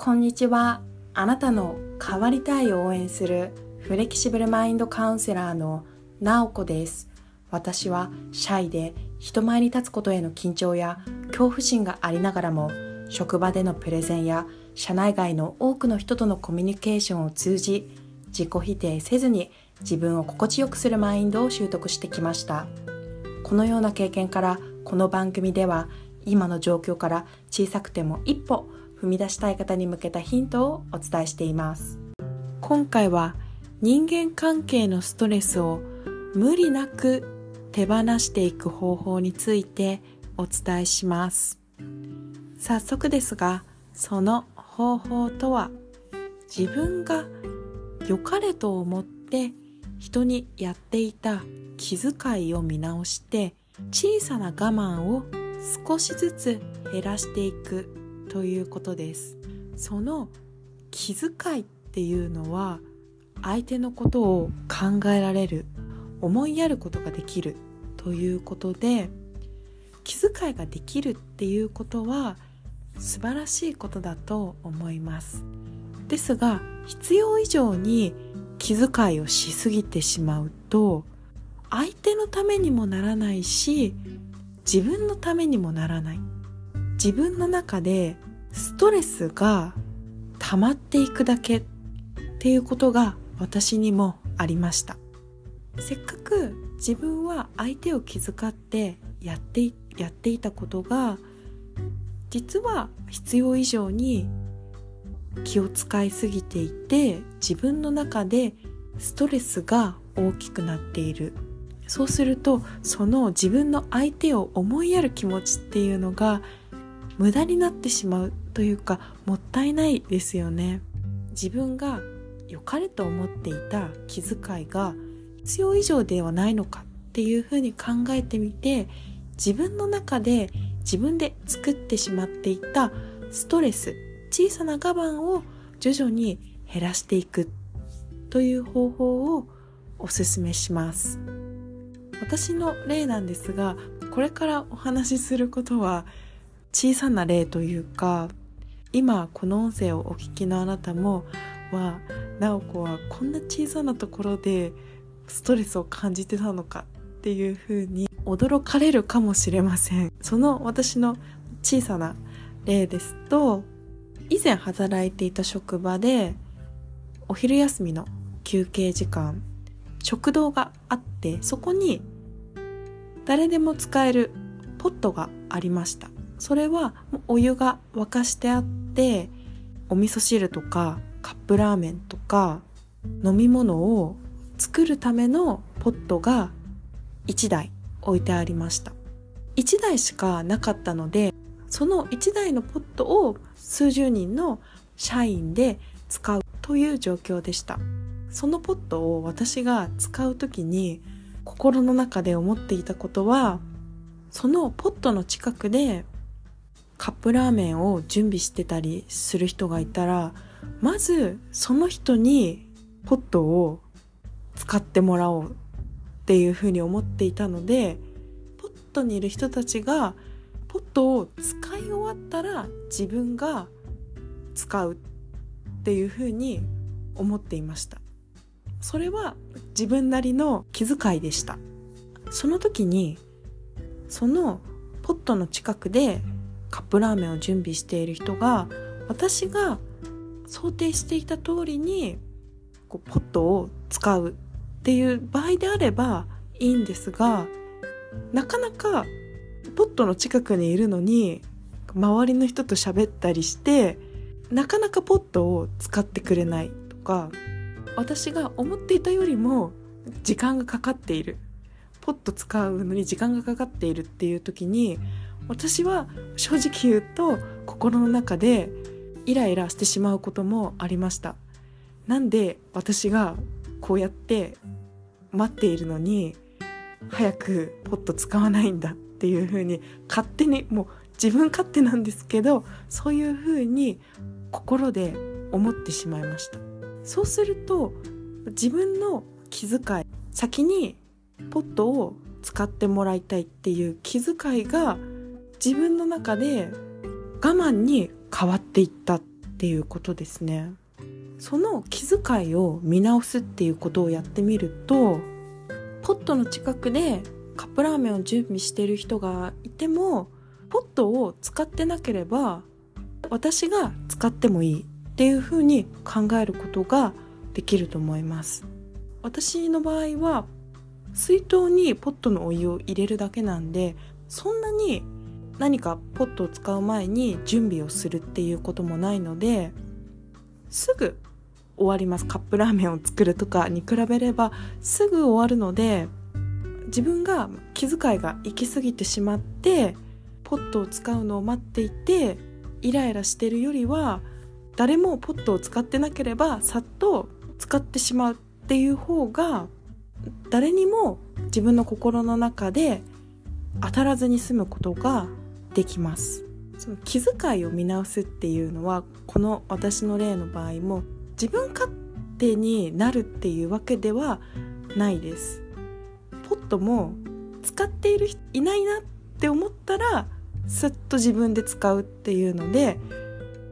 こんにちは。あなたの変わりたいを応援するフレキシブルマインドカウンセラーのなおこです。私はシャイで人前に立つことへの緊張や恐怖心がありながらも職場でのプレゼンや社内外の多くの人とのコミュニケーションを通じ自己否定せずに自分を心地よくするマインドを習得してきましたこのような経験からこの番組では今の状況から小さくても一歩踏み出したい方に向けたヒントをお伝えしています。今回は人間関係のストレスを無理なく手放していく方法についてお伝えします。早速ですがその方法とは自分が良かれと思って人にやっていた気遣いを見直して小さな我慢を少しずつ減らしていく。ということです。その気遣いっていうのは相手のことを考えられる思いやることができるということで気遣いができるっていうことは素晴らしいことだと思います。ですが必要以上に気遣いをしすぎてしまうと相手のためにもならないし自分のためにもならない。自分の中でストレスが溜まっていくだけっていうことが私にもありました。せっかく自分は相手を気遣ってやってやっていたことが実は必要以上に気を使いすぎていて自分の中でストレスが大きくなっている。そうするとその自分の相手を思いやる気持ちっていうのが無駄になってしまうというかもったいないですよね。自分が良かれと思っていた気遣いが必要以上ではないのかっていうふうに考えてみて自分の中で自分で作ってしまっていたストレス小さな我慢を徐々に減らしていくという方法をおすすめします。私の例なんですがこれからお話しすることは小さな例というか今この音声をお聞きのあなたもは直子はこんな小さなところでストレスを感じてたのかっていうふうに驚かれるかもしれません。その私の小さな例ですと以前働いていた職場でお昼休みの休憩時間食堂があってそこに誰でも使えるポットがありました。それはお湯が沸かしてあってお味噌汁とかカップラーメンとか飲み物を作るためのポットが1台置いてありました。1台しかなかったのでその1台のポットを数十人の社員で使うという状況でした。そのポットを私が使う時に心の中で思っていたことはそのポットの近くでカップラーメンを準備してたりする人がいたらまずその人にポットを使ってもらおうっていうふうに思っていたのでポットにいる人たちがポットを使い終わったら自分が使うっていうふうに思っていました。それは自分なりの気遣いでした。その時にそのポットの近くでカップラーメンを準備している人が私が想定していた通りにこうポットを使うっていう場合であればいいんですがなかなかポットの近くにいるのに周りの人と喋ったりしてなかなかポットを使ってくれないとか私が思っていたよりも時間がかかっている。ポット使うのに時間がかかっているっていう時に私は正直言うと心の中でイライラしてしまうこともありました。なんで私がこうやって待っているのに早くポット使わないんだっていう風に勝手にもう自分勝手なんですけどそういう風に心で思ってしまいました。そうすると自分の気遣い先にポットを使ってもらいたいっていう気遣いが自分の中で我慢に変わっていったっていうことですね。その気遣いを見直すっていうことをやってみるとポットの近くでカップラーメンを準備してる人がいてもポットを使ってなければ私が使ってもいいっていうふうに考えることができると思います。私の場合は水筒にポットのお湯を入れるだけなんでそんなに何かポットを使う前に準備をするっていうこともないのですぐ終わります。カップラーメンを作るとかに比べればすぐ終わるので自分が気遣いが行き過ぎてしまってポットを使うのを待っていてイライラしてるよりは誰もポットを使ってなければさっと使ってしまうっていう方が誰にも自分の心の中で当たらずに済むことができます。その気遣いを見直すっていうのはこの私の例の場合も自分勝手になるっていうわけではないです。ポットも使っている人いないなって思ったらすっと自分で使うっていうので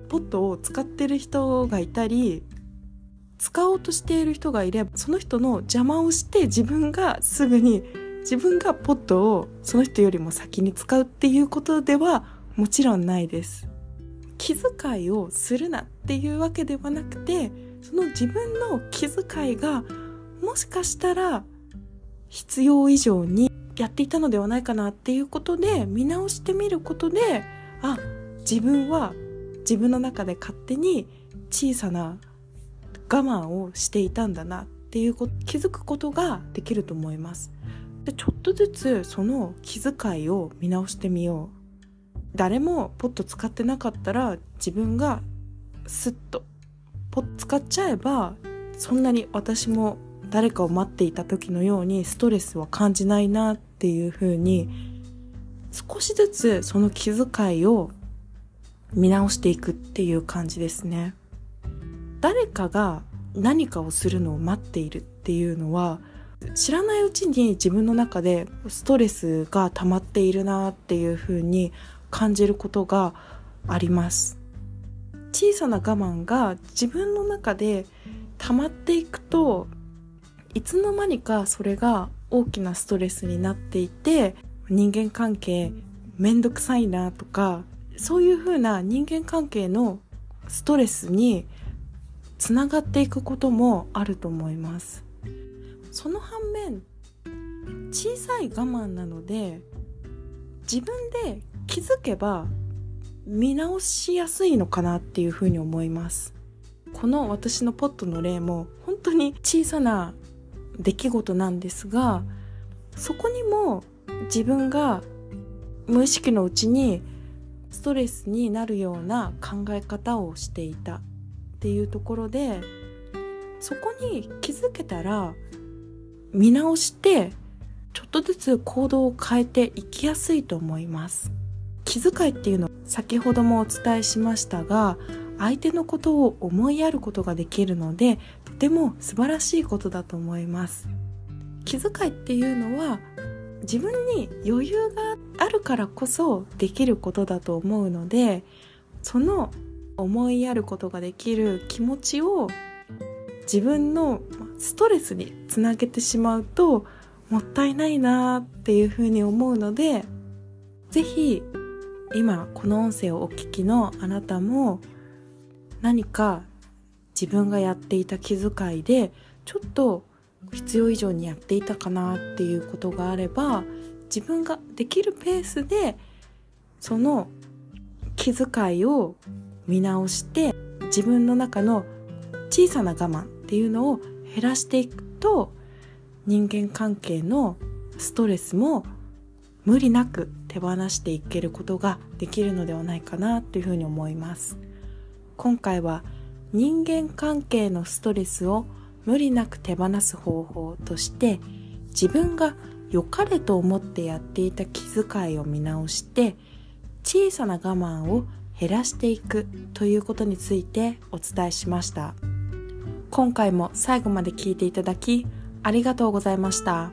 ポットを使ってる人がいたり使おうとしている人がいればその人の邪魔をして自分がすぐに自分がポットをその人よりも先に使うっていうことではもちろんないです。気遣いをするなっていうわけではなくてその自分の気遣いがもしかしたら必要以上にやっていたのではないかなっていうことで見直してみることであ自分は自分の中で勝手に小さな我慢をしていたんだなっていうこと気づくことができると思います。でちょっとずつその気遣いを見直してみよう誰もポット使ってなかったら自分がスッとポッ使っちゃえばそんなに私も誰かを待っていた時のようにストレスは感じないなっていうふうに少しずつその気遣いを見直していくっていう感じですね。誰かが何かをするのを待っているっていうのは知らないうちに自分の中でストレスが溜まっているなっていうふうに感じることがあります。小さな我慢が自分の中で溜まっていくといつの間にかそれが大きなストレスになっていて人間関係めんどくさいなとかそういうふうな人間関係のストレスにつながっていくこともあると思います。その反面小さい我慢なので自分で気づけば見直しやすいのかなっていうふうに思います。この私のポットの例も本当に小さな出来事なんですがそこにも自分が無意識のうちにストレスになるような考え方をしていたっていうところでそこに気づけたら見直してちょっとずつ行動を変えていきやすいと思います。気遣いっていうの先ほどもお伝えしましたが相手のことを思いやることができるのでとても素晴らしいことだと思います。気遣いっていうのは自分に余裕があるからこそできることだと思うのでその思いやることができる気持ちを自分のストレスにつなげてしまうともったいないなっていうふうに思うので是非今この音声をお聞きのあなたも何か自分がやっていた気遣いでちょっと必要以上にやっていたかなっていうことがあれば自分ができるペースでその気遣いを見直して自分の中の小さな我慢っていうのを減らしていくと人間関係のストレスも無理なく手放していけることができるのではないかなというふうに思います。今回は人間関係のストレスを無理なく手放す方法として自分が良かれと思ってやっていた気遣いを見直して小さな我慢を減らしていくということについてお伝えしました。今回も最後まで聞いていただきありがとうございました。